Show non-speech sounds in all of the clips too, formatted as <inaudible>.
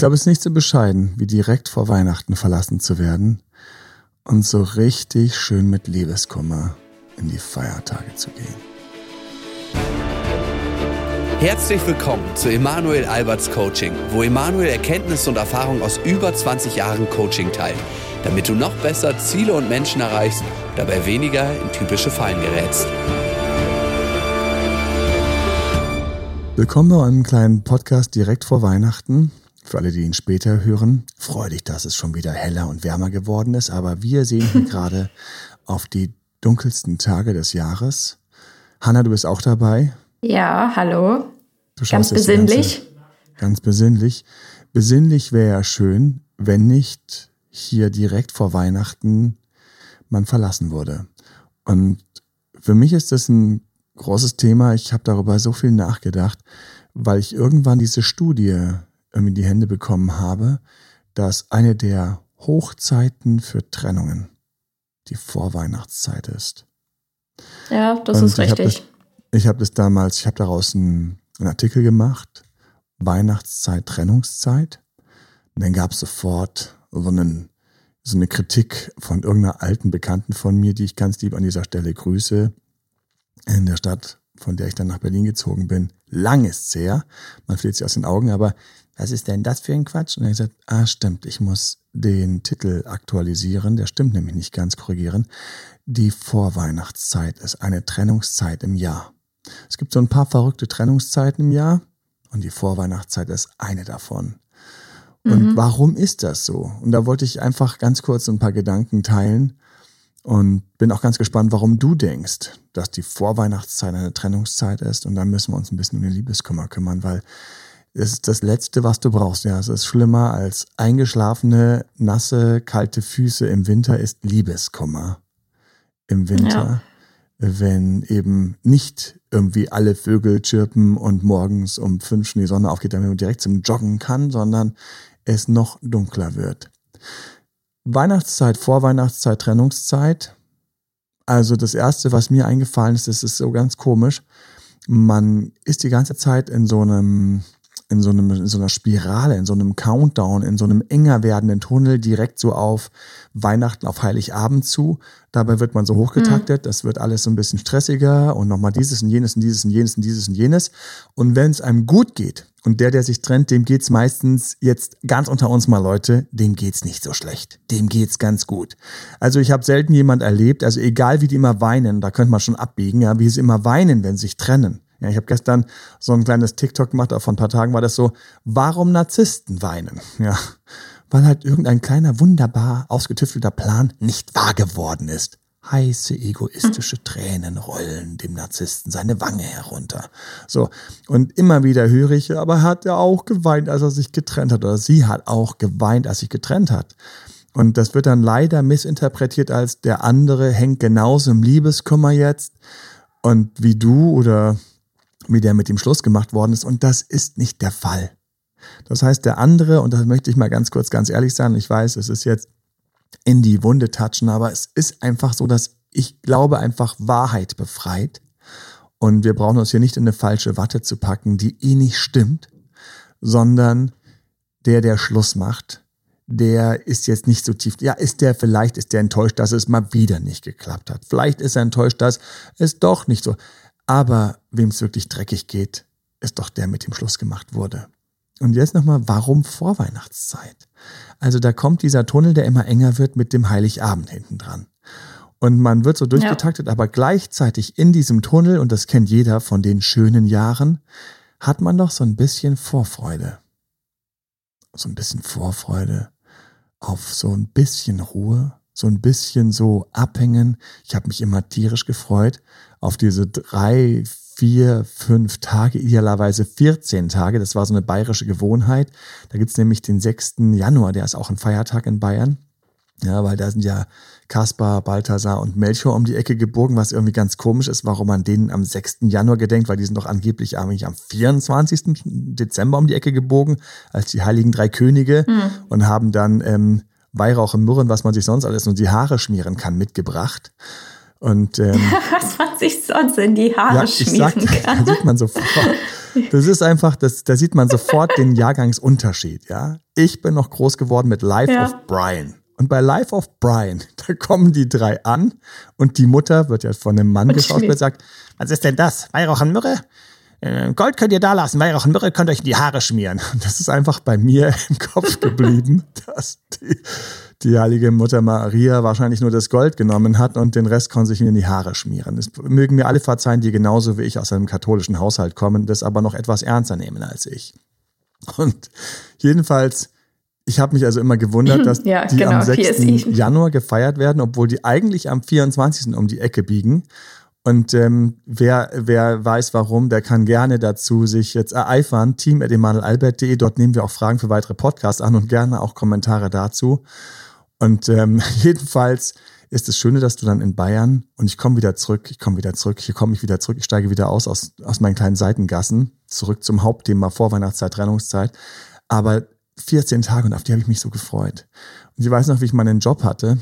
glaube, es ist nicht so bescheiden, wie direkt vor Weihnachten verlassen zu werden und so richtig schön mit Liebeskummer in die Feiertage zu gehen. Herzlich willkommen zu Emanuel Alberts Coaching, wo Emanuel Erkenntnisse und Erfahrung aus über 20 Jahren Coaching teilt, damit du noch besser Ziele und Menschen erreichst, dabei weniger in typische Fallen gerätst. Willkommen bei einem kleinen Podcast direkt vor Weihnachten. Für alle, die ihn später hören, freue dich, dass es schon wieder heller und wärmer geworden ist. Aber wir sehen hier <laughs> gerade auf die dunkelsten Tage des Jahres. Hanna, du bist auch dabei. Ja, hallo. ganz besinnlich. Ganze, ganz besinnlich. Besinnlich wäre ja schön, wenn nicht hier direkt vor Weihnachten man verlassen wurde. Und für mich ist das ein großes Thema. Ich habe darüber so viel nachgedacht, weil ich irgendwann diese Studie in die Hände bekommen habe, dass eine der Hochzeiten für Trennungen die Vorweihnachtszeit ist. Ja, das Und ist richtig. Ich habe das, hab das damals, ich habe daraus einen, einen Artikel gemacht, Weihnachtszeit, Trennungszeit. Und dann gab es sofort so, einen, so eine Kritik von irgendeiner alten Bekannten von mir, die ich ganz lieb an dieser Stelle grüße, in der Stadt, von der ich dann nach Berlin gezogen bin. Lang ist's her. Man fehlt sie aus den Augen, aber was ist denn das für ein Quatsch? Und er hat gesagt, ah, stimmt, ich muss den Titel aktualisieren. Der stimmt nämlich nicht ganz korrigieren. Die Vorweihnachtszeit ist eine Trennungszeit im Jahr. Es gibt so ein paar verrückte Trennungszeiten im Jahr und die Vorweihnachtszeit ist eine davon. Und mhm. warum ist das so? Und da wollte ich einfach ganz kurz ein paar Gedanken teilen, und bin auch ganz gespannt, warum du denkst, dass die Vorweihnachtszeit eine Trennungszeit ist. Und dann müssen wir uns ein bisschen um den Liebeskummer kümmern, weil es ist das Letzte, was du brauchst. Ja, es ist schlimmer als eingeschlafene, nasse, kalte Füße im Winter ist Liebeskummer. Im Winter, ja. wenn eben nicht irgendwie alle Vögel chirpen und morgens um fünf schon die Sonne aufgeht, damit man direkt zum Joggen kann, sondern es noch dunkler wird. Weihnachtszeit, Vorweihnachtszeit, Trennungszeit. Also das Erste, was mir eingefallen ist, das ist so ganz komisch. Man ist die ganze Zeit in so einem, in so einem, in so einer Spirale, in so einem Countdown, in so einem enger werdenden Tunnel direkt so auf Weihnachten, auf Heiligabend zu. Dabei wird man so hochgetaktet, mhm. das wird alles so ein bisschen stressiger und nochmal dieses und jenes und dieses und jenes und dieses und jenes. Und wenn es einem gut geht, und der, der sich trennt, dem geht's meistens jetzt ganz unter uns mal Leute, dem geht's nicht so schlecht. Dem geht's ganz gut. Also ich habe selten jemand erlebt, also egal wie die immer weinen, da könnte man schon abbiegen, ja, wie sie immer weinen, wenn sie sich trennen. Ja, ich habe gestern so ein kleines TikTok gemacht, vor ein paar Tagen war das so, warum Narzissten weinen? Ja, weil halt irgendein kleiner, wunderbar ausgetüftelter Plan nicht wahr geworden ist. Heiße, egoistische Tränen rollen dem Narzissten seine Wange herunter. So. Und immer wieder höre ich, aber hat er auch geweint, als er sich getrennt hat? Oder sie hat auch geweint, als sich getrennt hat. Und das wird dann leider missinterpretiert als der andere hängt genauso im Liebeskummer jetzt und wie du oder wie der mit dem Schluss gemacht worden ist. Und das ist nicht der Fall. Das heißt, der andere, und das möchte ich mal ganz kurz, ganz ehrlich sein, ich weiß, es ist jetzt in die Wunde touchen, aber es ist einfach so, dass ich glaube einfach Wahrheit befreit. Und wir brauchen uns hier nicht in eine falsche Watte zu packen, die eh nicht stimmt, sondern der, der Schluss macht, der ist jetzt nicht so tief. Ja, ist der, vielleicht ist der enttäuscht, dass es mal wieder nicht geklappt hat. Vielleicht ist er enttäuscht, dass es doch nicht so. Aber wem es wirklich dreckig geht, ist doch der, mit dem Schluss gemacht wurde. Und jetzt nochmal, warum Vorweihnachtszeit? Also da kommt dieser Tunnel, der immer enger wird mit dem Heiligabend hinten dran. Und man wird so durchgetaktet, ja. aber gleichzeitig in diesem Tunnel, und das kennt jeder von den schönen Jahren, hat man doch so ein bisschen Vorfreude. So ein bisschen Vorfreude auf so ein bisschen Ruhe, so ein bisschen so abhängen. Ich habe mich immer tierisch gefreut auf diese drei, vier, fünf Tage, idealerweise 14 Tage. Das war so eine bayerische Gewohnheit. Da gibt's nämlich den 6. Januar, der ist auch ein Feiertag in Bayern. Ja, weil da sind ja Kaspar, Balthasar und Melchior um die Ecke gebogen, was irgendwie ganz komisch ist, warum man denen am 6. Januar gedenkt, weil die sind doch angeblich eigentlich am 24. Dezember um die Ecke gebogen, als die heiligen drei Könige mhm. und haben dann ähm, Weihrauch und Myrrhen, was man sich sonst alles nur die Haare schmieren kann, mitgebracht. Und, ähm, <laughs> Was man sich sonst in die Haare ja, schmieren sag, <laughs> kann. Da sieht man sofort. Das ist einfach, das, da sieht man sofort den Jahrgangsunterschied, ja. Ich bin noch groß geworden mit Life ja. of Brian. Und bei Life of Brian, <laughs> da kommen die drei an und die Mutter wird ja von einem Mann geschaut und sagt, was ist denn das? Weihrauch und Myrrhe? Äh, Gold könnt ihr da lassen, Weihrauch und Myrrhe könnt euch in die Haare schmieren. Und <laughs> das ist einfach bei mir <laughs> im Kopf geblieben, <laughs> dass die, die heilige Mutter Maria wahrscheinlich nur das Gold genommen hat und den Rest konnte sich mir in die Haare schmieren. Das mögen mir alle verzeihen, die genauso wie ich aus einem katholischen Haushalt kommen, das aber noch etwas ernster nehmen als ich. Und jedenfalls, ich habe mich also immer gewundert, dass ja, die genau, am 6. Januar gefeiert werden, obwohl die eigentlich am 24. um die Ecke biegen. Und ähm, wer, wer weiß warum, der kann gerne dazu sich jetzt ereifern. Team at emanuelalbert.de. Dort nehmen wir auch Fragen für weitere Podcasts an und gerne auch Kommentare dazu. Und ähm, <laughs> jedenfalls ist das Schöne, dass du dann in Bayern und ich komme wieder zurück, ich komme wieder zurück, hier komme ich wieder zurück, ich steige wieder aus, aus aus meinen kleinen Seitengassen, zurück zum Hauptthema Vorweihnachtszeit, Trennungszeit. Aber 14 Tage und auf die habe ich mich so gefreut. Und ich weiß noch, wie ich meinen Job hatte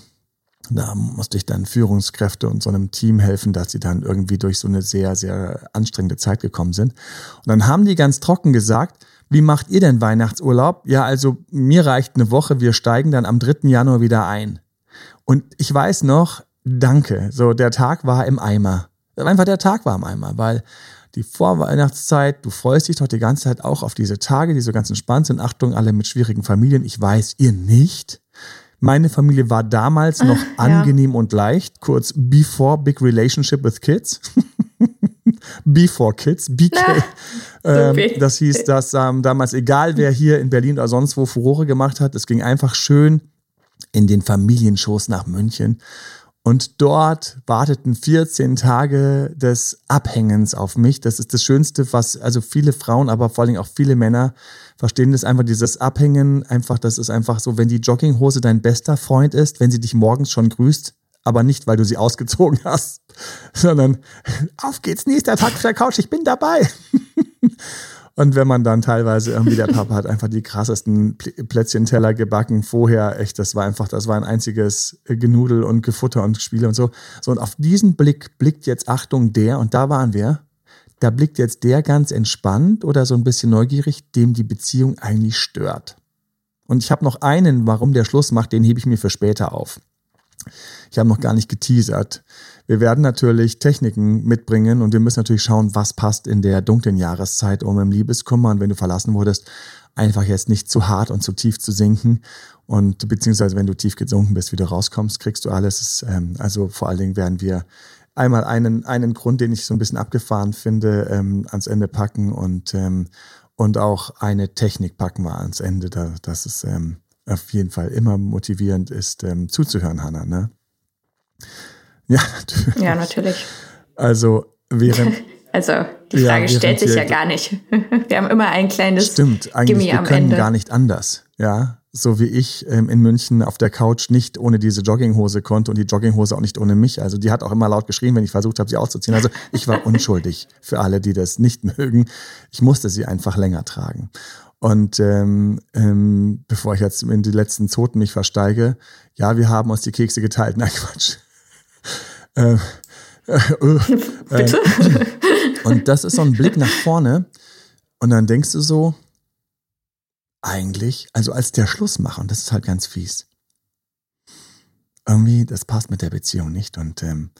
da musste ich dann Führungskräfte und so einem Team helfen, dass sie dann irgendwie durch so eine sehr, sehr anstrengende Zeit gekommen sind. Und dann haben die ganz trocken gesagt, wie macht ihr denn Weihnachtsurlaub? Ja, also mir reicht eine Woche, wir steigen dann am 3. Januar wieder ein. Und ich weiß noch, danke, so der Tag war im Eimer. Einfach der Tag war im Eimer, weil die Vorweihnachtszeit, du freust dich doch die ganze Zeit auch auf diese Tage, die so ganz entspannt sind. Achtung, alle mit schwierigen Familien. Ich weiß, ihr nicht. Meine Familie war damals noch <laughs> Ach, angenehm ja. und leicht, kurz Before Big Relationship with Kids. <laughs> Before Kids, BK. ähm, das hieß, dass ähm, damals, egal wer hier in Berlin oder sonst wo Furore gemacht hat, es ging einfach schön in den Familienschoß nach München. Und dort warteten 14 Tage des Abhängens auf mich. Das ist das Schönste, was also viele Frauen, aber vor allem auch viele Männer verstehen das einfach, dieses Abhängen, einfach, das ist einfach so, wenn die Jogginghose dein bester Freund ist, wenn sie dich morgens schon grüßt, aber nicht, weil du sie <laughs> ausgezogen hast, sondern auf geht's, nächster Tag auf der Couch, ich bin dabei. <laughs> Und wenn man dann teilweise irgendwie, der Papa hat einfach die krassesten Plätzchenteller gebacken vorher, echt, das war einfach, das war ein einziges Genudel und Gefutter und Spiele und so. So, und auf diesen Blick blickt jetzt, Achtung, der, und da waren wir, da blickt jetzt der ganz entspannt oder so ein bisschen neugierig, dem die Beziehung eigentlich stört. Und ich habe noch einen, warum der Schluss macht, den hebe ich mir für später auf. Ich habe noch gar nicht geteasert. Wir werden natürlich Techniken mitbringen und wir müssen natürlich schauen, was passt in der dunklen Jahreszeit, um im Liebeskummer und wenn du verlassen wurdest, einfach jetzt nicht zu hart und zu tief zu sinken. Und beziehungsweise wenn du tief gesunken bist, wieder rauskommst, kriegst du alles. Ähm, also vor allen Dingen werden wir einmal einen, einen Grund, den ich so ein bisschen abgefahren finde, ähm, ans Ende packen und, ähm, und auch eine Technik packen wir ans Ende, da, dass es ähm, auf jeden Fall immer motivierend ist, ähm, zuzuhören, Hanna. Ne? <laughs> Ja, natürlich. Ja, natürlich. Also während. <laughs> Also die Frage ja, stellt sich ja gar nicht. <laughs> Wir haben immer ein kleines Stimmt, eigentlich Gimme wir können Ende. gar nicht anders. Ja, so wie ich ähm, in München auf der Couch nicht ohne diese Jogginghose konnte und die Jogginghose auch nicht ohne mich. Also die hat auch immer laut geschrien, wenn ich versucht habe, sie auszuziehen. Also ich war <laughs> unschuldig für alle, die das nicht mögen. Ich musste sie einfach länger tragen. Und ähm, ähm, bevor ich jetzt in die letzten Zoten mich versteige, ja, wir haben uns die Kekse geteilt. Nein, Quatsch. <laughs> äh, <laughs> äh, Bitte? und das ist so ein Blick nach vorne. Und dann denkst du so, eigentlich, also als der Schlussmacher, und das ist halt ganz fies. Irgendwie, das passt mit der Beziehung nicht. Und ähm,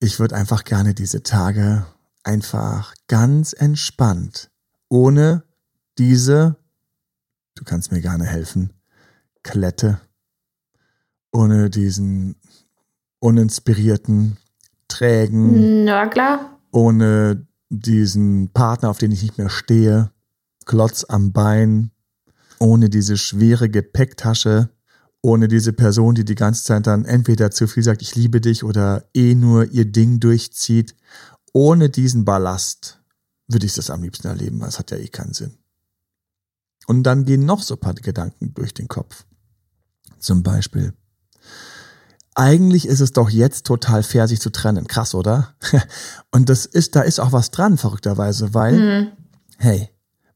ich würde einfach gerne diese Tage einfach ganz entspannt, ohne diese, du kannst mir gerne helfen, Klette, ohne diesen uninspirierten, trägen, Na klar. ohne diesen Partner, auf den ich nicht mehr stehe, Klotz am Bein, ohne diese schwere Gepäcktasche, ohne diese Person, die die ganze Zeit dann entweder zu viel sagt, ich liebe dich oder eh nur ihr Ding durchzieht. Ohne diesen Ballast würde ich das am liebsten erleben, weil es hat ja eh keinen Sinn. Und dann gehen noch so ein paar Gedanken durch den Kopf. Zum Beispiel, eigentlich ist es doch jetzt total fair, sich zu trennen. Krass, oder? <laughs> Und das ist, da ist auch was dran, verrückterweise, weil, mhm. hey,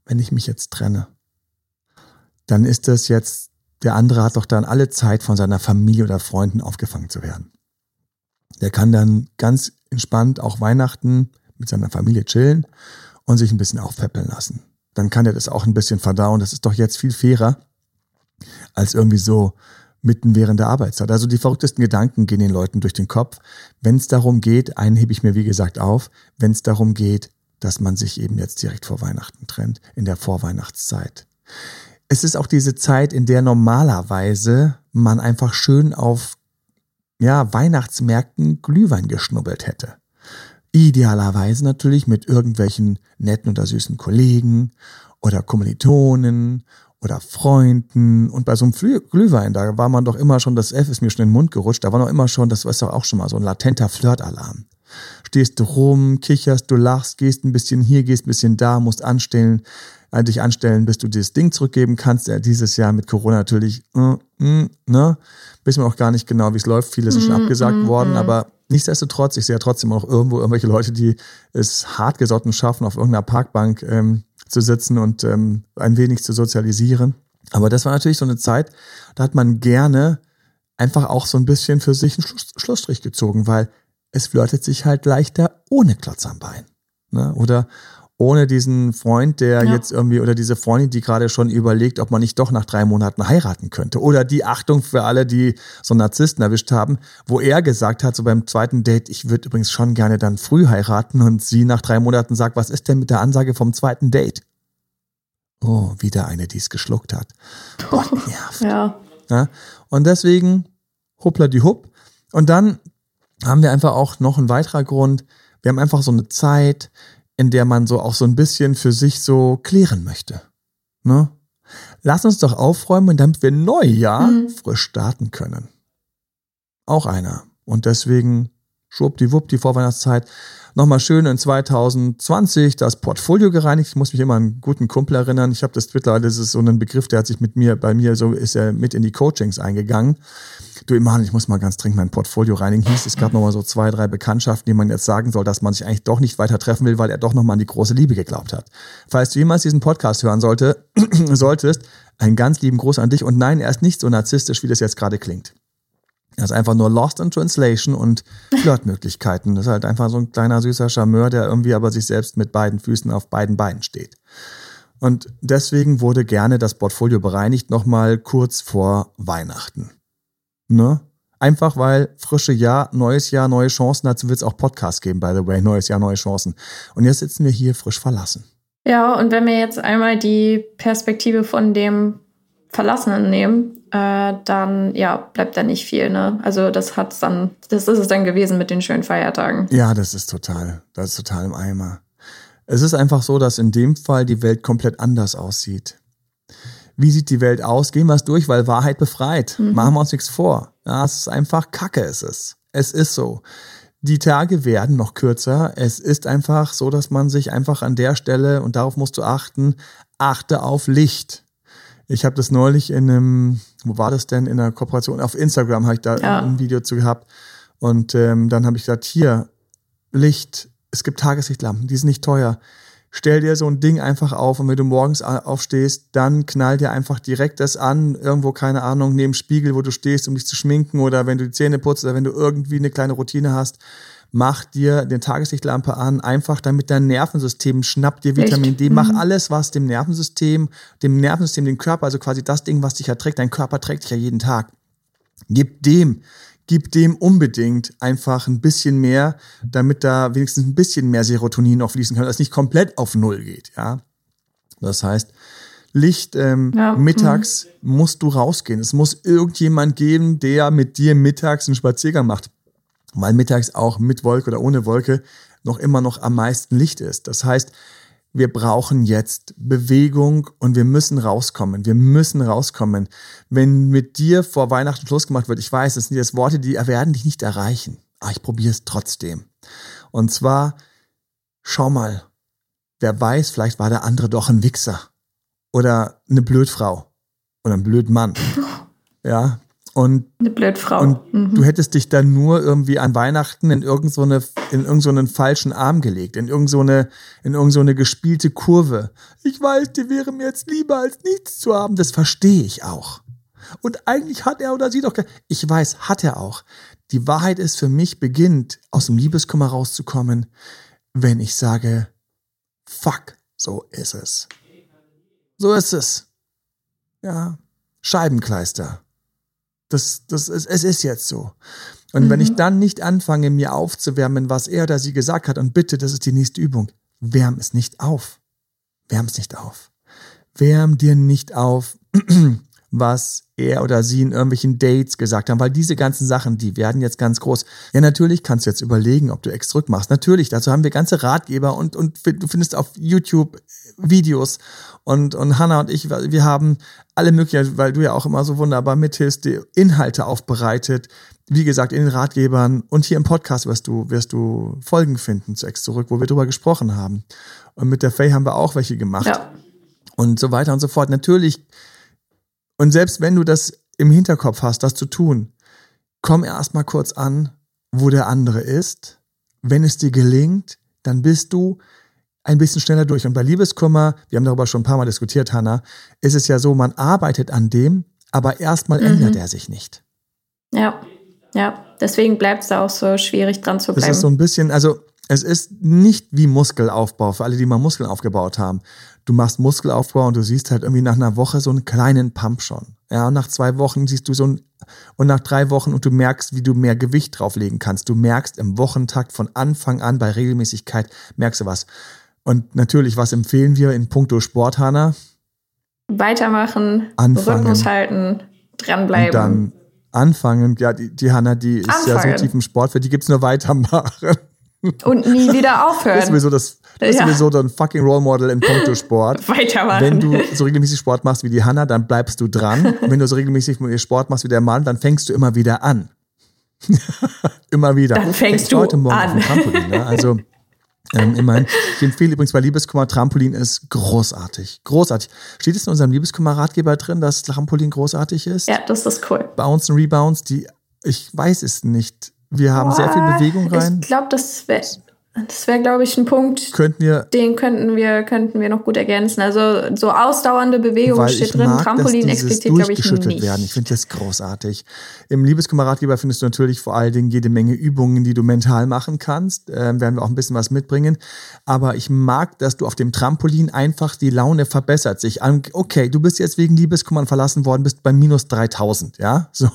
wenn ich mich jetzt trenne, dann ist das jetzt, der andere hat doch dann alle Zeit von seiner Familie oder Freunden aufgefangen zu werden. Der kann dann ganz entspannt auch Weihnachten mit seiner Familie chillen und sich ein bisschen aufpäppeln lassen. Dann kann er das auch ein bisschen verdauen. Das ist doch jetzt viel fairer, als irgendwie so mitten während der Arbeitszeit. Also die verrücktesten Gedanken gehen den Leuten durch den Kopf. Wenn es darum geht, einen hebe ich mir wie gesagt auf, wenn es darum geht, dass man sich eben jetzt direkt vor Weihnachten trennt, in der Vorweihnachtszeit. Es ist auch diese Zeit, in der normalerweise man einfach schön auf ja, Weihnachtsmärkten Glühwein geschnubbelt hätte. Idealerweise natürlich mit irgendwelchen netten oder süßen Kollegen oder Kommilitonen oder Freunden. Und bei so einem Glühwein, da war man doch immer schon, das F ist mir schon in den Mund gerutscht, da war noch immer schon, das war doch auch schon mal so ein latenter Flirtalarm. Stehst du rum, kicherst, du lachst, gehst ein bisschen hier, gehst ein bisschen da, musst anstellen, dich anstellen, bis du dieses Ding zurückgeben kannst. Ja, dieses Jahr mit Corona natürlich, äh, äh, ne? Wissen wir auch gar nicht genau, wie es läuft. Viele sind schon mm, abgesagt mm, worden, mm. aber nichtsdestotrotz, ich sehe ja trotzdem auch irgendwo irgendwelche Leute, die es hartgesotten schaffen, auf irgendeiner Parkbank ähm, zu sitzen und ähm, ein wenig zu sozialisieren. Aber das war natürlich so eine Zeit, da hat man gerne einfach auch so ein bisschen für sich einen Schluss, Schlussstrich gezogen, weil es flirtet sich halt leichter ohne Klotz am Bein. Ne? Oder ohne diesen Freund, der ja. jetzt irgendwie, oder diese Freundin, die gerade schon überlegt, ob man nicht doch nach drei Monaten heiraten könnte. Oder die Achtung für alle, die so einen Narzissten erwischt haben, wo er gesagt hat, so beim zweiten Date, ich würde übrigens schon gerne dann früh heiraten und sie nach drei Monaten sagt, was ist denn mit der Ansage vom zweiten Date? Oh, wieder eine, die es geschluckt hat. <laughs> Boah, nervt. Ja. ja. Und deswegen, hoppla die hupp. Und dann haben wir einfach auch noch einen weiterer Grund. Wir haben einfach so eine Zeit, in der man so auch so ein bisschen für sich so klären möchte. Ne? Lass uns doch aufräumen, damit wir Neujahr mhm. frisch starten können. Auch einer. Und deswegen schwuppdiwupp die Vorweihnachtszeit nochmal schön in 2020 das Portfolio gereinigt. Ich muss mich immer an einen guten Kumpel erinnern. Ich habe das mittlerweile, das ist so ein Begriff, der hat sich mit mir, bei mir so ist er mit in die Coachings eingegangen. Du Iman, ich muss mal ganz dringend mein Portfolio reinigen. Hieß, es gab nochmal so zwei, drei Bekanntschaften, die man jetzt sagen soll, dass man sich eigentlich doch nicht weiter treffen will, weil er doch nochmal an die große Liebe geglaubt hat. Falls du jemals diesen Podcast hören sollte, <clears throat> solltest, einen ganz lieben Gruß an dich. Und nein, er ist nicht so narzisstisch, wie das jetzt gerade klingt. Er ist einfach nur Lost in Translation und Flirtmöglichkeiten. Das ist halt einfach so ein kleiner süßer Charmeur, der irgendwie aber sich selbst mit beiden Füßen auf beiden Beinen steht. Und deswegen wurde gerne das Portfolio bereinigt, nochmal kurz vor Weihnachten. Ne? Einfach weil frische Jahr, neues Jahr, neue Chancen. Dazu wird es auch Podcasts geben, by the way. Neues Jahr, neue Chancen. Und jetzt sitzen wir hier frisch verlassen. Ja, und wenn wir jetzt einmal die Perspektive von dem Verlassenen nehmen, äh, dann ja, bleibt da nicht viel. Ne? Also das hat's dann, das ist es dann gewesen mit den schönen Feiertagen. Ja, das ist total, das ist total im Eimer. Es ist einfach so, dass in dem Fall die Welt komplett anders aussieht. Wie sieht die Welt aus? Gehen wir es durch, weil Wahrheit befreit. Mhm. Machen wir uns nichts vor. Ja, es ist einfach Kacke, ist es. Es ist so. Die Tage werden noch kürzer. Es ist einfach so, dass man sich einfach an der Stelle, und darauf musst du achten, achte auf Licht. Ich habe das neulich in einem, wo war das denn, in einer Kooperation, auf Instagram habe ich da ja. ein Video zu gehabt. Und ähm, dann habe ich gesagt, hier, Licht, es gibt Tageslichtlampen, die sind nicht teuer. Stell dir so ein Ding einfach auf und wenn du morgens aufstehst, dann knall dir einfach direkt das an, irgendwo, keine Ahnung, neben Spiegel, wo du stehst, um dich zu schminken oder wenn du die Zähne putzt oder wenn du irgendwie eine kleine Routine hast mach dir den Tageslichtlampe an, einfach damit dein Nervensystem schnappt dir Vitamin Echt? D, mach mhm. alles, was dem Nervensystem, dem Nervensystem, dem Körper, also quasi das Ding, was dich erträgt, dein Körper trägt dich ja jeden Tag. Gib dem, gib dem unbedingt einfach ein bisschen mehr, damit da wenigstens ein bisschen mehr Serotonin auch fließen kann, dass es nicht komplett auf Null geht, ja. Das heißt, Licht ähm, ja, mittags mh. musst du rausgehen. Es muss irgendjemand geben, der mit dir mittags einen Spaziergang macht weil mittags auch mit Wolke oder ohne Wolke noch immer noch am meisten Licht ist. Das heißt, wir brauchen jetzt Bewegung und wir müssen rauskommen. Wir müssen rauskommen. Wenn mit dir vor Weihnachten Schluss gemacht wird, ich weiß, das sind jetzt Worte, die werden dich nicht erreichen. Aber ich probiere es trotzdem. Und zwar, schau mal, wer weiß, vielleicht war der andere doch ein Wichser oder eine Blödfrau oder ein Blödmann. <laughs> Ja, und, Eine Blödfrau. Und mhm. du hättest dich dann nur irgendwie an Weihnachten in irgendeinen so in irgend so falschen Arm gelegt, in irgendeine so in irgend so gespielte Kurve. Ich weiß, dir wäre mir jetzt lieber als nichts zu haben. Das verstehe ich auch. Und eigentlich hat er oder sie doch. Ich weiß, hat er auch. Die Wahrheit ist für mich beginnt, aus dem Liebeskummer rauszukommen, wenn ich sage, Fuck, so ist es. So ist es. Ja, Scheibenkleister. Das, das ist, es ist jetzt so. Und mhm. wenn ich mhm. dann nicht anfange, mir aufzuwärmen, was er oder sie gesagt hat, und bitte, das ist die nächste Übung, wärm es nicht auf. Wärm es nicht auf. Wärm dir nicht auf, <clears throat> was er oder sie in irgendwelchen Dates gesagt haben, weil diese ganzen Sachen, die werden jetzt ganz groß. Ja, natürlich kannst du jetzt überlegen, ob du Ex zurück machst. Natürlich, dazu haben wir ganze Ratgeber und, und du findest auf YouTube Videos und, und Hannah und ich, wir haben alle möglichen, weil du ja auch immer so wunderbar mithilfst, die Inhalte aufbereitet. Wie gesagt, in den Ratgebern und hier im Podcast wirst du, wirst du Folgen finden zu Ex zurück, wo wir drüber gesprochen haben. Und mit der Faye haben wir auch welche gemacht. Ja. Und so weiter und so fort. Natürlich und selbst wenn du das im Hinterkopf hast, das zu tun, komm erstmal kurz an, wo der andere ist. Wenn es dir gelingt, dann bist du ein bisschen schneller durch. Und bei Liebeskummer, wir haben darüber schon ein paar Mal diskutiert, Hanna, ist es ja so, man arbeitet an dem, aber erstmal mhm. ändert er sich nicht. Ja, ja. Deswegen bleibt es da auch so schwierig dran zu bleiben. Das ist so ein bisschen, also es ist nicht wie Muskelaufbau für alle, die mal Muskeln aufgebaut haben du machst Muskelaufbau und du siehst halt irgendwie nach einer Woche so einen kleinen Pump schon. Ja, und nach zwei Wochen siehst du so ein, und nach drei Wochen und du merkst, wie du mehr Gewicht drauflegen kannst. Du merkst im Wochentakt von Anfang an bei Regelmäßigkeit, merkst du was. Und natürlich, was empfehlen wir in puncto Sport, Hanna? Weitermachen, anfangen, Rhythmus halten, dranbleiben. Und dann anfangen, ja, die, die Hanna, die ist anfangen. ja so tief im Sport, für die gibt's nur weitermachen. Und nie wieder aufhören. Das ist sowieso, das, das ist sowieso ein fucking Role Model in puncto Sport. <laughs> Weitermachen. Wenn du so regelmäßig Sport machst wie die Hanna, dann bleibst du dran. <laughs> wenn du so regelmäßig Sport machst wie der Mann, dann fängst du immer wieder an. <laughs> immer wieder. Dann fängst ich du heute Morgen an. Auf dem Trampolin, ne? Also ähm, immerhin. Ich empfehle übrigens bei Liebeskummer, Trampolin ist großartig. Großartig. Steht es in unserem Liebeskummer-Ratgeber drin, dass Trampolin großartig ist? Ja, das ist cool. Bounce und Rebounds, die, ich weiß es nicht. Wir haben Boah, sehr viel Bewegung rein. Ich glaube, das wäre das wäre, glaube ich, ein Punkt, könnten wir, den könnten wir, könnten wir noch gut ergänzen. Also so ausdauernde Bewegung steht drin, Trampolin explizit, glaube ich, nicht. Werden. Ich finde das großartig. Im Liebeskameradgeber findest du natürlich vor allen Dingen jede Menge Übungen, die du mental machen kannst. Ähm, werden wir auch ein bisschen was mitbringen. Aber ich mag, dass du auf dem Trampolin einfach die Laune verbessert sich. Okay, du bist jetzt wegen Liebeskummern verlassen worden, bist bei minus 3000, ja? <laughs> So.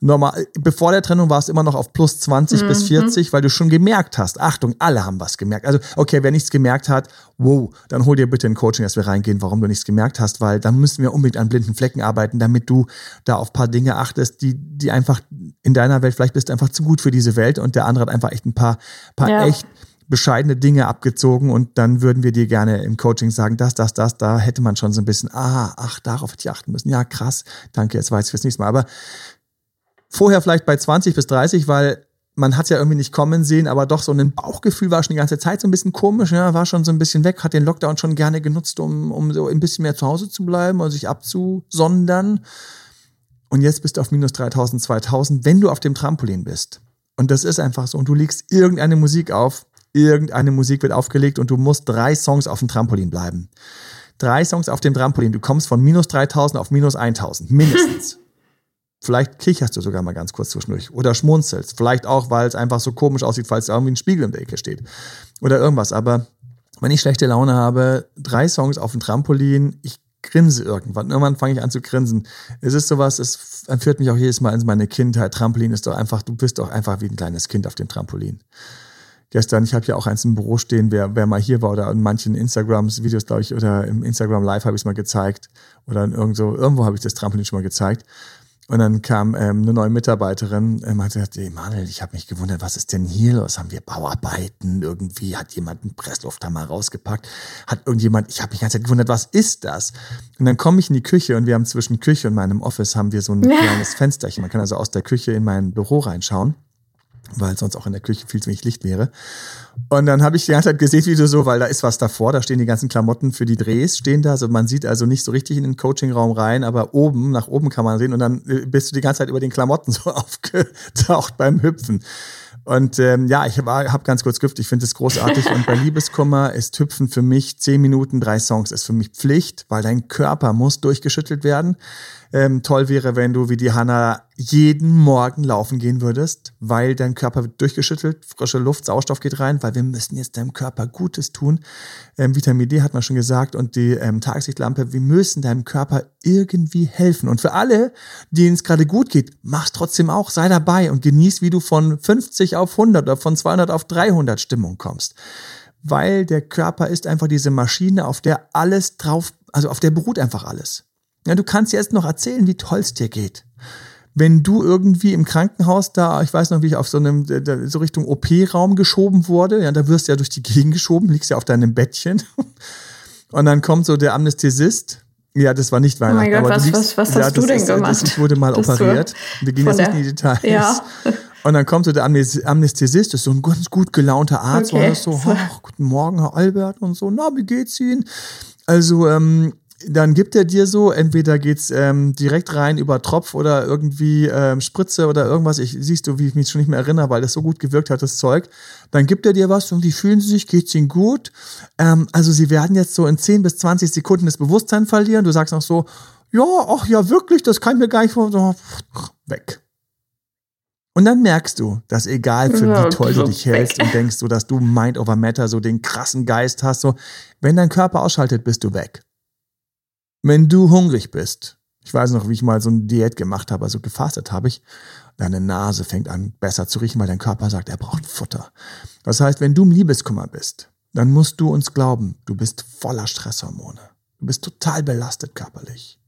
Normal, bevor der Trennung war es immer noch auf plus 20 mhm. bis 40, weil du schon gemerkt hast, Achtung, alle haben was gemerkt. Also, okay, wer nichts gemerkt hat, wow, dann hol dir bitte ein Coaching, dass wir reingehen, warum du nichts gemerkt hast, weil dann müssen wir unbedingt an blinden Flecken arbeiten, damit du da auf paar Dinge achtest, die, die einfach in deiner Welt, vielleicht bist du einfach zu gut für diese Welt und der andere hat einfach echt ein paar, paar ja. echt bescheidene Dinge abgezogen und dann würden wir dir gerne im Coaching sagen, das, das, das, da hätte man schon so ein bisschen, ah, ach, darauf hätte ich achten müssen. Ja, krass, danke, jetzt weiß ich fürs nächste Mal. Aber vorher vielleicht bei 20 bis 30, weil man hat ja irgendwie nicht kommen sehen, aber doch so ein Bauchgefühl war schon die ganze Zeit so ein bisschen komisch, ja, war schon so ein bisschen weg, hat den Lockdown schon gerne genutzt, um, um so ein bisschen mehr zu Hause zu bleiben und sich abzusondern. Und jetzt bist du auf minus 3000, 2000, wenn du auf dem Trampolin bist. Und das ist einfach so. Und du legst irgendeine Musik auf, irgendeine Musik wird aufgelegt und du musst drei Songs auf dem Trampolin bleiben. Drei Songs auf dem Trampolin. Du kommst von minus 3000 auf minus 1000, mindestens. <laughs> Vielleicht kicherst du sogar mal ganz kurz zwischendurch oder schmunzelst. Vielleicht auch, weil es einfach so komisch aussieht, falls irgendwie ein Spiegel in der Ecke steht oder irgendwas. Aber wenn ich schlechte Laune habe, drei Songs auf dem Trampolin, ich grinse irgendwann. Irgendwann fange ich an zu grinsen. Es ist sowas, es führt mich auch jedes Mal in meine Kindheit. Trampolin ist doch einfach, du bist doch einfach wie ein kleines Kind auf dem Trampolin. Gestern, ich habe ja auch eins im Büro stehen, wer, wer mal hier war oder in manchen Instagrams-Videos, glaube ich, oder im Instagram Live habe ich es mal gezeigt. Oder in irgendwo, irgendwo habe ich das Trampolin schon mal gezeigt. Und dann kam ähm, eine neue Mitarbeiterin ähm, hat gesagt, hey Manuel, ich habe mich gewundert, was ist denn hier los? Haben wir Bauarbeiten? Irgendwie hat jemand einen Presslufthammer rausgepackt? Hat irgendjemand, ich habe mich die ganze Zeit gewundert, was ist das? Und dann komme ich in die Küche und wir haben zwischen Küche und meinem Office haben wir so ein <laughs> kleines Fensterchen. Man kann also aus der Küche in mein Büro reinschauen weil sonst auch in der Küche viel zu wenig Licht wäre. Und dann habe ich die ganze Zeit gesehen, wie du so, weil da ist was davor, da stehen die ganzen Klamotten für die Drehs, stehen da. Also man sieht also nicht so richtig in den Coachingraum rein, aber oben, nach oben kann man sehen und dann äh, bist du die ganze Zeit über den Klamotten <laughs> so aufgetaucht beim Hüpfen. Und ähm, ja, ich habe hab ganz kurz gehüpft, ich finde es großartig. Und bei Liebeskummer ist Hüpfen für mich zehn Minuten, drei Songs, ist für mich Pflicht, weil dein Körper muss durchgeschüttelt werden. Ähm, toll wäre, wenn du wie die Hanna jeden Morgen laufen gehen würdest, weil dein Körper wird durchgeschüttelt, frische Luft, Sauerstoff geht rein, weil wir müssen jetzt deinem Körper Gutes tun. Ähm, Vitamin D hat man schon gesagt und die ähm, Tageslichtlampe, wir müssen deinem Körper irgendwie helfen. Und für alle, denen es gerade gut geht, mach's trotzdem auch, sei dabei und genieß, wie du von 50 auf 100 oder von 200 auf 300 Stimmung kommst. Weil der Körper ist einfach diese Maschine, auf der alles drauf, also auf der beruht einfach alles. Ja, du kannst jetzt noch erzählen, wie toll es dir geht. Wenn du irgendwie im Krankenhaus da, ich weiß noch, wie ich auf so einem, so Richtung OP-Raum geschoben wurde, ja, da wirst du ja durch die Gegend geschoben, liegst ja auf deinem Bettchen. <laughs> Und dann kommt so der Anästhesist. Ja, das war nicht Weihnachten. Oh mein Gott, was, liegst, was, was hast ja, du denn ist, gemacht? Das, ich wurde mal das operiert. Wir gehen jetzt nicht in die Details. Ja. Und dann kommt so der Anästhesist, das ist so ein ganz gut gelaunter Arzt, okay. und so, oh, guten Morgen, Herr Albert, und so, na, wie geht's Ihnen? Also, ähm, dann gibt er dir so, entweder geht's ähm, direkt rein über Tropf oder irgendwie ähm, Spritze oder irgendwas. Ich siehst du, wie ich mich schon nicht mehr erinnere, weil das so gut gewirkt hat, das Zeug. Dann gibt er dir was und wie fühlen sie sich? Geht's ihnen gut? Ähm, also sie werden jetzt so in 10 bis 20 Sekunden das Bewusstsein verlieren. Du sagst noch so, ja, ach ja, wirklich, das kann ich mir gar nicht vor. So, weg. Und dann merkst du, dass egal für wie toll du dich hältst und denkst, so dass du Mind over Matter, so den krassen Geist hast, so, wenn dein Körper ausschaltet, bist du weg. Wenn du hungrig bist, ich weiß noch, wie ich mal so eine Diät gemacht habe, also gefastet habe ich, deine Nase fängt an besser zu riechen, weil dein Körper sagt, er braucht Futter. Das heißt, wenn du im Liebeskummer bist, dann musst du uns glauben, du bist voller Stresshormone. Du bist total belastet körperlich.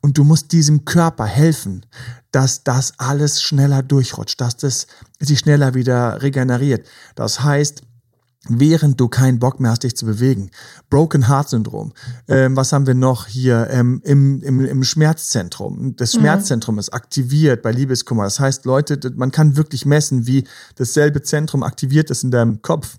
Und du musst diesem Körper helfen, dass das alles schneller durchrutscht, dass das sich schneller wieder regeneriert. Das heißt, während du keinen Bock mehr hast, dich zu bewegen. Broken Heart Syndrom. Ähm, was haben wir noch hier ähm, im, im, im Schmerzzentrum? Das mhm. Schmerzzentrum mhm. ist aktiviert bei Liebeskummer. Das heißt, Leute, man kann wirklich messen, wie dasselbe Zentrum aktiviert ist in deinem Kopf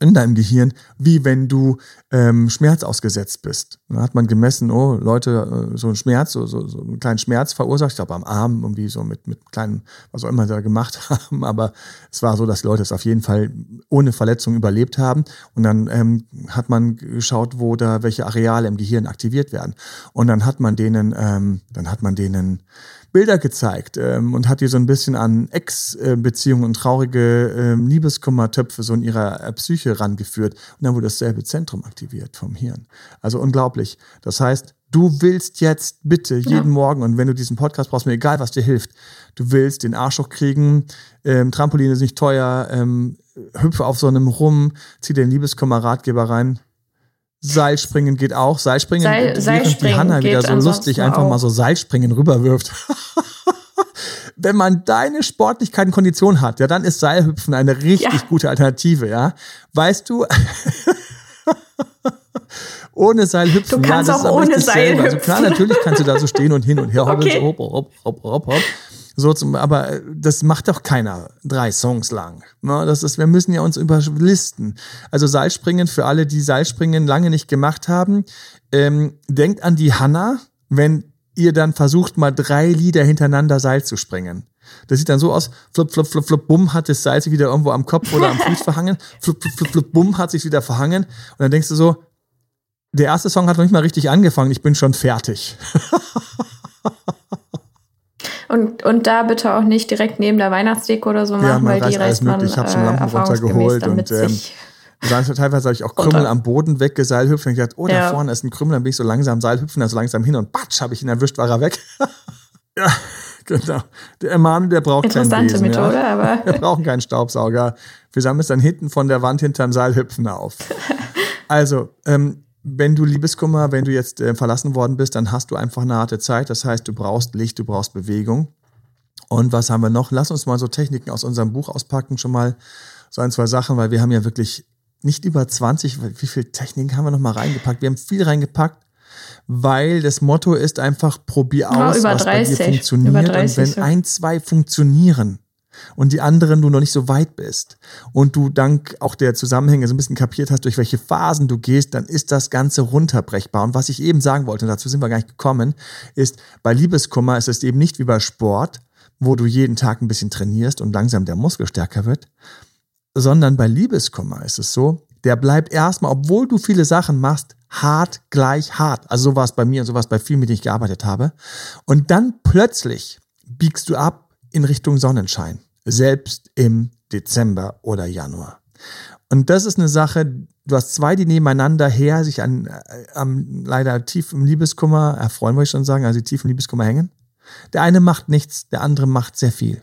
in deinem Gehirn, wie wenn du ähm, Schmerz ausgesetzt bist. Da hat man gemessen, oh, Leute, äh, so ein Schmerz, so, so, so einen kleinen Schmerz verursacht, ich glaube am Arm, irgendwie so mit, mit kleinen, was auch immer da gemacht <laughs> haben, aber es war so, dass Leute es auf jeden Fall ohne Verletzung überlebt haben. Und dann ähm, hat man geschaut, wo da welche Areale im Gehirn aktiviert werden. Und dann hat man denen, ähm, dann hat man denen Bilder gezeigt ähm, und hat die so ein bisschen an Ex-Beziehungen und traurige ähm, Liebeskummertöpfe so in ihrer äh, Psyche rangeführt. Und dann wurde dasselbe Zentrum aktiviert vom Hirn. Also unglaublich. Das heißt, du willst jetzt bitte jeden ja. Morgen, und wenn du diesen Podcast brauchst, mir egal, was dir hilft, du willst den Arsch hochkriegen, ähm, Trampolin ist nicht teuer, ähm, hüpfe auf so einem rum, zieh den Liebeskummer-Ratgeber rein, Seilspringen geht auch. Seilspringen, Seil, Seilspringen die Hanna wieder so lustig einfach auch. mal so Seilspringen rüberwirft. <laughs> Wenn man deine Sportlichkeit und Kondition hat, ja, dann ist Seilhüpfen eine richtig ja. gute Alternative, ja. Weißt du, <laughs> ohne Seilhüpfen, du kannst ja, das auch ohne Seil Also klar, natürlich kannst du da so stehen und hin und her <laughs> hoppeln, okay. so hopp, hopp, hopp, hopp, hopp. So zum, aber äh, das macht doch keiner drei Songs lang. Ne? Das ist, wir müssen ja uns überlisten. Also Seilspringen für alle, die Seilspringen lange nicht gemacht haben, ähm, denkt an die Hanna, wenn ihr dann versucht, mal drei Lieder hintereinander Seil zu springen. Das sieht dann so aus, flup, flup, flup, flup, bumm, hat das Seil sich wieder irgendwo am Kopf oder am <laughs> Fuß verhangen, flup, flup, flup, flup, bumm, hat sich wieder verhangen. Und dann denkst du so, der erste Song hat noch nicht mal richtig angefangen, ich bin schon fertig. <laughs> Und, und da bitte auch nicht direkt neben der Weihnachtsdeko oder so machen, ja, weil die reißt man Ich habe schon Lampen äh, runtergeholt und ähm, teilweise habe ich auch <laughs> Krümmel am Boden weggeseilhüpft und ich dachte, oh, da ja. vorne ist ein Krümmel, dann bin ich so langsam Seilhüpfen, also langsam hin und batsch, habe ich ihn erwischt, war er weg. <laughs> ja, genau. Der Emanuel, der braucht keinen Besen. Methode, ja. aber. <laughs> Wir brauchen keinen Staubsauger. Wir sammeln es dann hinten von der Wand hinterm Seilhüpfen auf. also, ähm, wenn du Liebeskummer, wenn du jetzt äh, verlassen worden bist, dann hast du einfach eine harte Zeit. Das heißt, du brauchst Licht, du brauchst Bewegung. Und was haben wir noch? Lass uns mal so Techniken aus unserem Buch auspacken, schon mal so ein, zwei Sachen, weil wir haben ja wirklich nicht über 20, wie viele Techniken haben wir noch mal reingepackt? Wir haben viel reingepackt, weil das Motto ist einfach, probier aus, was 30, bei dir funktioniert. Und wenn ein, zwei funktionieren, und die anderen du noch nicht so weit bist und du dank auch der Zusammenhänge so ein bisschen kapiert hast, durch welche Phasen du gehst, dann ist das Ganze runterbrechbar. Und was ich eben sagen wollte, und dazu sind wir gar nicht gekommen, ist, bei Liebeskummer ist es eben nicht wie bei Sport, wo du jeden Tag ein bisschen trainierst und langsam der Muskel stärker wird, sondern bei Liebeskummer ist es so, der bleibt erstmal, obwohl du viele Sachen machst, hart gleich hart. Also so war es bei mir und so war es bei vielen, mit denen ich gearbeitet habe. Und dann plötzlich biegst du ab in Richtung Sonnenschein, selbst im Dezember oder Januar. Und das ist eine Sache, du hast zwei, die nebeneinander her sich an, äh, am leider tief im Liebeskummer erfreuen, wollte ich schon sagen, also tief im Liebeskummer hängen. Der eine macht nichts, der andere macht sehr viel.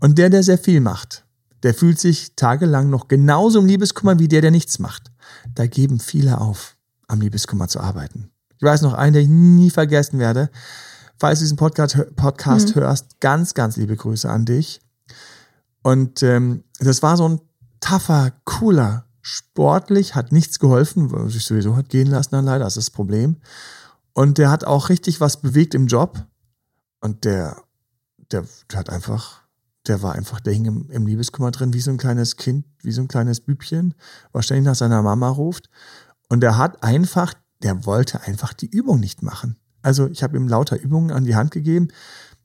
Und der, der sehr viel macht, der fühlt sich tagelang noch genauso im Liebeskummer wie der, der nichts macht. Da geben viele auf, am Liebeskummer zu arbeiten. Ich weiß noch einen, der ich nie vergessen werde. Falls du diesen Podcast, Podcast mhm. hörst, ganz, ganz liebe Grüße an dich. Und ähm, das war so ein tougher, cooler, sportlich, hat nichts geholfen, weil sich sowieso hat gehen lassen dann leider, das ist das Problem. Und der hat auch richtig was bewegt im Job. Und der, der, der hat einfach, der war einfach, der hing im, im Liebeskummer drin, wie so ein kleines Kind, wie so ein kleines Bübchen, was ständig nach seiner Mama ruft. Und der hat einfach, der wollte einfach die Übung nicht machen. Also ich habe ihm lauter Übungen an die Hand gegeben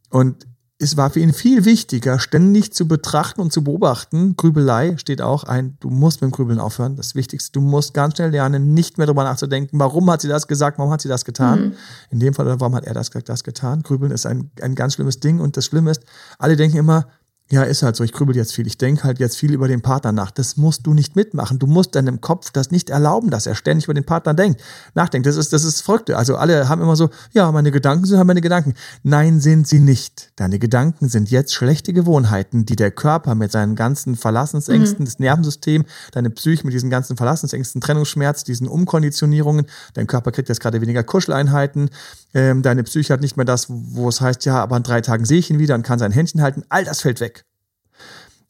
und es war für ihn viel wichtiger, ständig zu betrachten und zu beobachten. Grübelei steht auch ein, du musst mit dem Grübeln aufhören. Das Wichtigste, du musst ganz schnell lernen, nicht mehr darüber nachzudenken, warum hat sie das gesagt, warum hat sie das getan. Mhm. In dem Fall, warum hat er das, das getan. Grübeln ist ein, ein ganz schlimmes Ding und das Schlimme ist, alle denken immer, ja, ist halt so, ich grübel jetzt viel. Ich denke halt jetzt viel über den Partner nach. Das musst du nicht mitmachen. Du musst deinem Kopf das nicht erlauben, dass er ständig über den Partner denkt, nachdenkt. Das ist, das ist Verrückte. Also alle haben immer so, ja, meine Gedanken sind halt meine Gedanken. Nein, sind sie nicht. Deine Gedanken sind jetzt schlechte Gewohnheiten, die der Körper mit seinen ganzen Verlassensängsten, mhm. das Nervensystem, deine Psyche mit diesen ganzen Verlassensängsten, Trennungsschmerz, diesen Umkonditionierungen, dein Körper kriegt jetzt gerade weniger Kuscheleinheiten, ähm, deine Psyche hat nicht mehr das, wo es heißt, ja, aber in drei Tagen sehe ich ihn wieder und kann sein Händchen halten. All das fällt weg.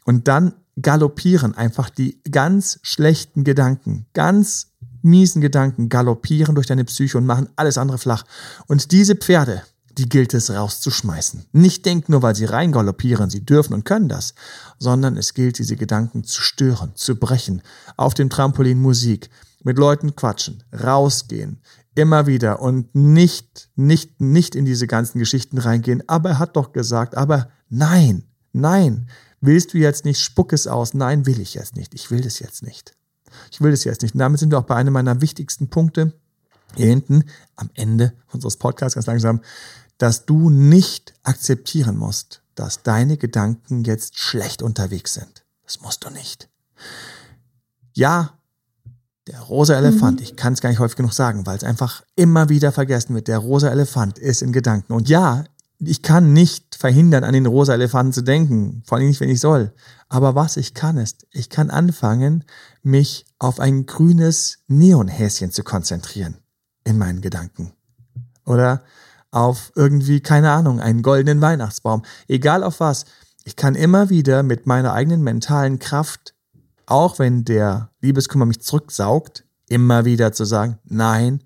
Und dann galoppieren einfach die ganz schlechten Gedanken, ganz miesen Gedanken galoppieren durch deine Psyche und machen alles andere flach. Und diese Pferde, die gilt es rauszuschmeißen. Nicht denken nur, weil sie reingaloppieren, sie dürfen und können das, sondern es gilt, diese Gedanken zu stören, zu brechen, auf dem Trampolin Musik, mit Leuten quatschen, rausgehen, immer wieder und nicht, nicht, nicht in diese ganzen Geschichten reingehen. Aber er hat doch gesagt, aber nein, nein, Willst du jetzt nicht, spuck es aus. Nein, will ich jetzt nicht. Ich will das jetzt nicht. Ich will das jetzt nicht. Und damit sind wir auch bei einem meiner wichtigsten Punkte hier hinten am Ende unseres Podcasts ganz langsam, dass du nicht akzeptieren musst, dass deine Gedanken jetzt schlecht unterwegs sind. Das musst du nicht. Ja, der rosa Elefant, mhm. ich kann es gar nicht häufig genug sagen, weil es einfach immer wieder vergessen wird. Der rosa Elefant ist in Gedanken. Und ja, ich kann nicht verhindern, an den rosa Elefanten zu denken, vor allem nicht, wenn ich soll. Aber was ich kann ist, ich kann anfangen, mich auf ein grünes Neonhäschen zu konzentrieren in meinen Gedanken. Oder auf irgendwie, keine Ahnung, einen goldenen Weihnachtsbaum. Egal auf was. Ich kann immer wieder mit meiner eigenen mentalen Kraft, auch wenn der Liebeskummer mich zurücksaugt, immer wieder zu sagen, nein,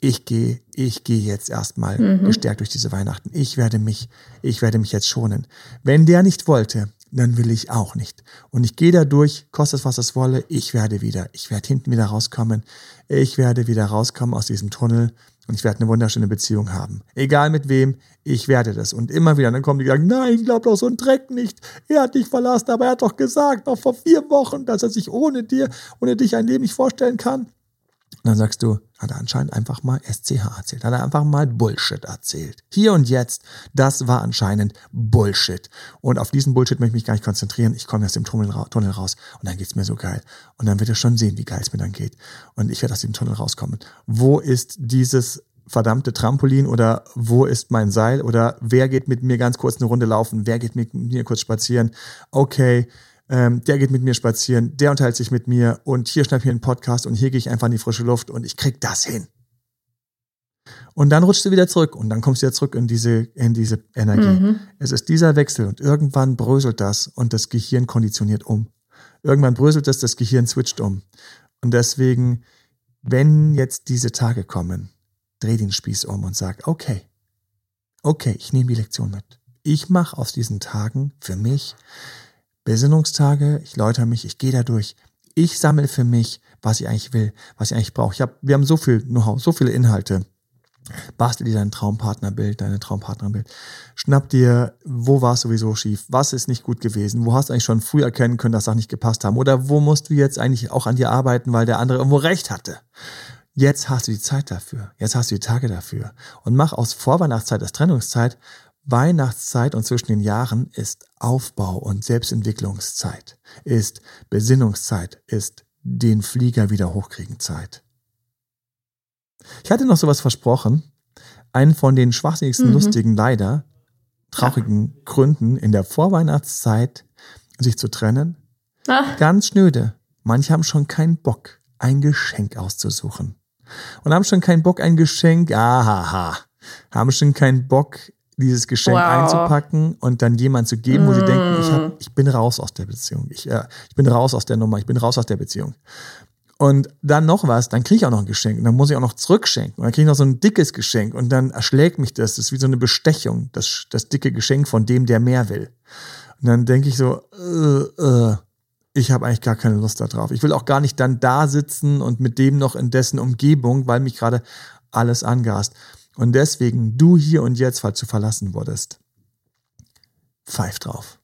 ich gehe, ich gehe jetzt erstmal mhm. gestärkt durch diese Weihnachten. Ich werde mich, ich werde mich jetzt schonen. Wenn der nicht wollte, dann will ich auch nicht. Und ich gehe da durch, kostet es, was es wolle, ich werde wieder, ich werde hinten wieder rauskommen. Ich werde wieder rauskommen aus diesem Tunnel und ich werde eine wunderschöne Beziehung haben. Egal mit wem, ich werde das. Und immer wieder, dann kommen die sagen, nein, ich glaube doch so ein Dreck nicht. Er hat dich verlassen, aber er hat doch gesagt, noch vor vier Wochen, dass er sich ohne dir, ohne dich ein Leben nicht vorstellen kann. Und dann sagst du, hat er anscheinend einfach mal SCH erzählt, hat er einfach mal Bullshit erzählt. Hier und jetzt, das war anscheinend Bullshit. Und auf diesen Bullshit möchte ich mich gar nicht konzentrieren. Ich komme aus dem Tunnel, raus und dann geht's mir so geil. Und dann wird er schon sehen, wie geil es mir dann geht. Und ich werde aus dem Tunnel rauskommen. Wo ist dieses verdammte Trampolin oder wo ist mein Seil oder wer geht mit mir ganz kurz eine Runde laufen, wer geht mit mir kurz spazieren? Okay, ähm, der geht mit mir spazieren, der unterhält sich mit mir und hier schnapp ich einen Podcast und hier gehe ich einfach in die frische Luft und ich krieg das hin. Und dann rutschst du wieder zurück und dann kommst du wieder zurück in diese, in diese Energie. Mhm. Es ist dieser Wechsel und irgendwann bröselt das und das Gehirn konditioniert um. Irgendwann bröselt das, das Gehirn switcht um. Und deswegen, wenn jetzt diese Tage kommen, dreh den Spieß um und sag, okay, okay, ich nehme die Lektion mit. Ich mache aus diesen Tagen für mich Besinnungstage, ich läutere mich, ich gehe da durch. Ich sammle für mich, was ich eigentlich will, was ich eigentlich brauche. Ich hab, wir haben so viel Know-how, so viele Inhalte Bastel dir dein Traumpartnerbild, deine Traumpartnerbild. Schnapp dir, wo war es sowieso schief? Was ist nicht gut gewesen? Wo hast du eigentlich schon früh erkennen können, dass Sachen nicht gepasst haben? Oder wo musst du jetzt eigentlich auch an dir arbeiten, weil der andere irgendwo recht hatte? Jetzt hast du die Zeit dafür. Jetzt hast du die Tage dafür. Und mach aus Vorweihnachtszeit das Trennungszeit. Weihnachtszeit und zwischen den Jahren ist Aufbau und Selbstentwicklungszeit, ist Besinnungszeit, ist den Flieger wieder hochkriegen Zeit. Ich hatte noch sowas versprochen. Einen von den schwachsinnigsten, mhm. lustigen, leider traurigen ja. Gründen in der Vorweihnachtszeit sich zu trennen. Ach. Ganz schnöde. Manche haben schon keinen Bock, ein Geschenk auszusuchen. Und haben schon keinen Bock, ein Geschenk, ahaha, haben schon keinen Bock, dieses Geschenk wow. einzupacken und dann jemand zu geben, wo mm. sie denken, ich, hab, ich bin raus aus der Beziehung. Ich, äh, ich bin raus aus der Nummer, ich bin raus aus der Beziehung. Und dann noch was, dann kriege ich auch noch ein Geschenk und dann muss ich auch noch zurückschenken. Und dann kriege ich noch so ein dickes Geschenk und dann erschlägt mich das. Das ist wie so eine Bestechung, das, das dicke Geschenk von dem, der mehr will. Und dann denke ich so, äh, äh, ich habe eigentlich gar keine Lust darauf. Ich will auch gar nicht dann da sitzen und mit dem noch in dessen Umgebung, weil mich gerade alles angast. Und deswegen, du hier und jetzt, falls du verlassen wurdest, pfeif drauf.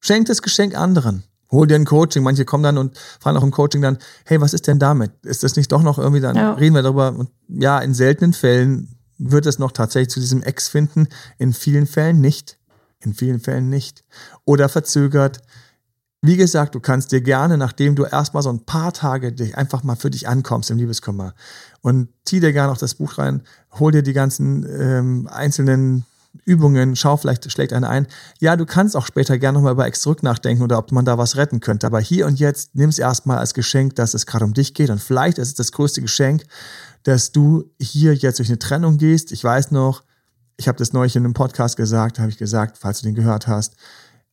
Schenk das Geschenk anderen. Hol dir ein Coaching. Manche kommen dann und fragen auch im Coaching dann, hey, was ist denn damit? Ist das nicht doch noch irgendwie, dann ja. reden wir darüber. Und ja, in seltenen Fällen wird es noch tatsächlich zu diesem Ex finden. In vielen Fällen nicht. In vielen Fällen nicht. Oder verzögert. Wie gesagt, du kannst dir gerne, nachdem du erstmal so ein paar Tage dich einfach mal für dich ankommst im Liebeskummer und zieh dir gerne auch das Buch rein, hol dir die ganzen ähm, einzelnen Übungen, schau, vielleicht schlägt einer ein. Ja, du kannst auch später gerne nochmal über Ex zurück nachdenken oder ob man da was retten könnte. Aber hier und jetzt nimm es erstmal als Geschenk, dass es gerade um dich geht. Und vielleicht ist es das größte Geschenk, dass du hier jetzt durch eine Trennung gehst. Ich weiß noch, ich habe das neulich in einem Podcast gesagt, habe ich gesagt, falls du den gehört hast.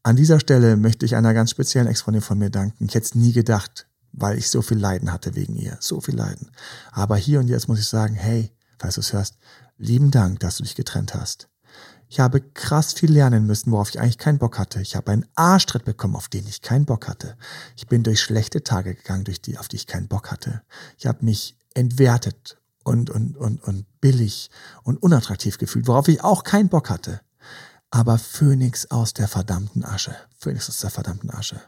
An dieser Stelle möchte ich einer ganz speziellen Ex-Freundin von mir danken. Ich hätte es nie gedacht, weil ich so viel Leiden hatte wegen ihr. So viel Leiden. Aber hier und jetzt muss ich sagen, hey, falls du es hörst, lieben Dank, dass du dich getrennt hast. Ich habe krass viel lernen müssen, worauf ich eigentlich keinen Bock hatte. Ich habe einen Arschtritt bekommen, auf den ich keinen Bock hatte. Ich bin durch schlechte Tage gegangen, durch die, auf die ich keinen Bock hatte. Ich habe mich entwertet und, und, und, und billig und unattraktiv gefühlt, worauf ich auch keinen Bock hatte. Aber Phönix aus der verdammten Asche. Phönix aus der verdammten Asche.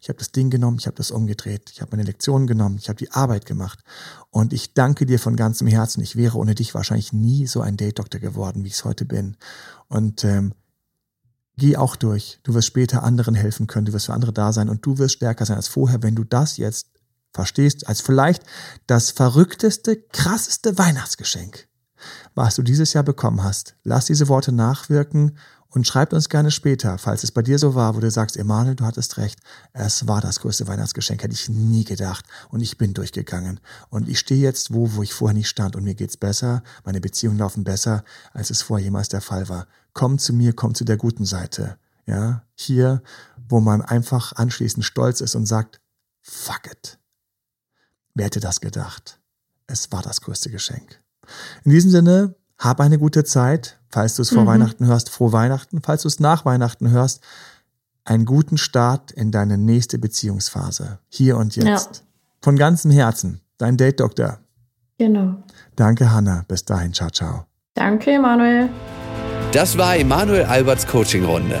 Ich habe das Ding genommen, ich habe das umgedreht, ich habe meine Lektionen genommen, ich habe die Arbeit gemacht. Und ich danke dir von ganzem Herzen. Ich wäre ohne dich wahrscheinlich nie so ein Date-Doktor geworden, wie ich es heute bin. Und ähm, geh auch durch. Du wirst später anderen helfen können, du wirst für andere da sein und du wirst stärker sein als vorher, wenn du das jetzt verstehst, als vielleicht das verrückteste, krasseste Weihnachtsgeschenk, was du dieses Jahr bekommen hast. Lass diese Worte nachwirken und schreibt uns gerne später, falls es bei dir so war, wo du sagst, Emanuel, du hattest recht. Es war das größte Weihnachtsgeschenk, hätte ich nie gedacht. Und ich bin durchgegangen. Und ich stehe jetzt wo, wo ich vorher nicht stand. Und mir geht's besser. Meine Beziehungen laufen besser, als es vorher jemals der Fall war. Komm zu mir, komm zu der guten Seite. Ja, hier, wo man einfach anschließend stolz ist und sagt, fuck it. Wer hätte das gedacht? Es war das größte Geschenk. In diesem Sinne, hab eine gute Zeit. Falls du es vor mhm. Weihnachten hörst, frohe Weihnachten. Falls du es nach Weihnachten hörst, einen guten Start in deine nächste Beziehungsphase. Hier und jetzt. Ja. Von ganzem Herzen. Dein Date-Doktor. Genau. Danke, Hanna. Bis dahin. Ciao, ciao. Danke, Emanuel. Das war Emanuel Alberts Coaching-Runde.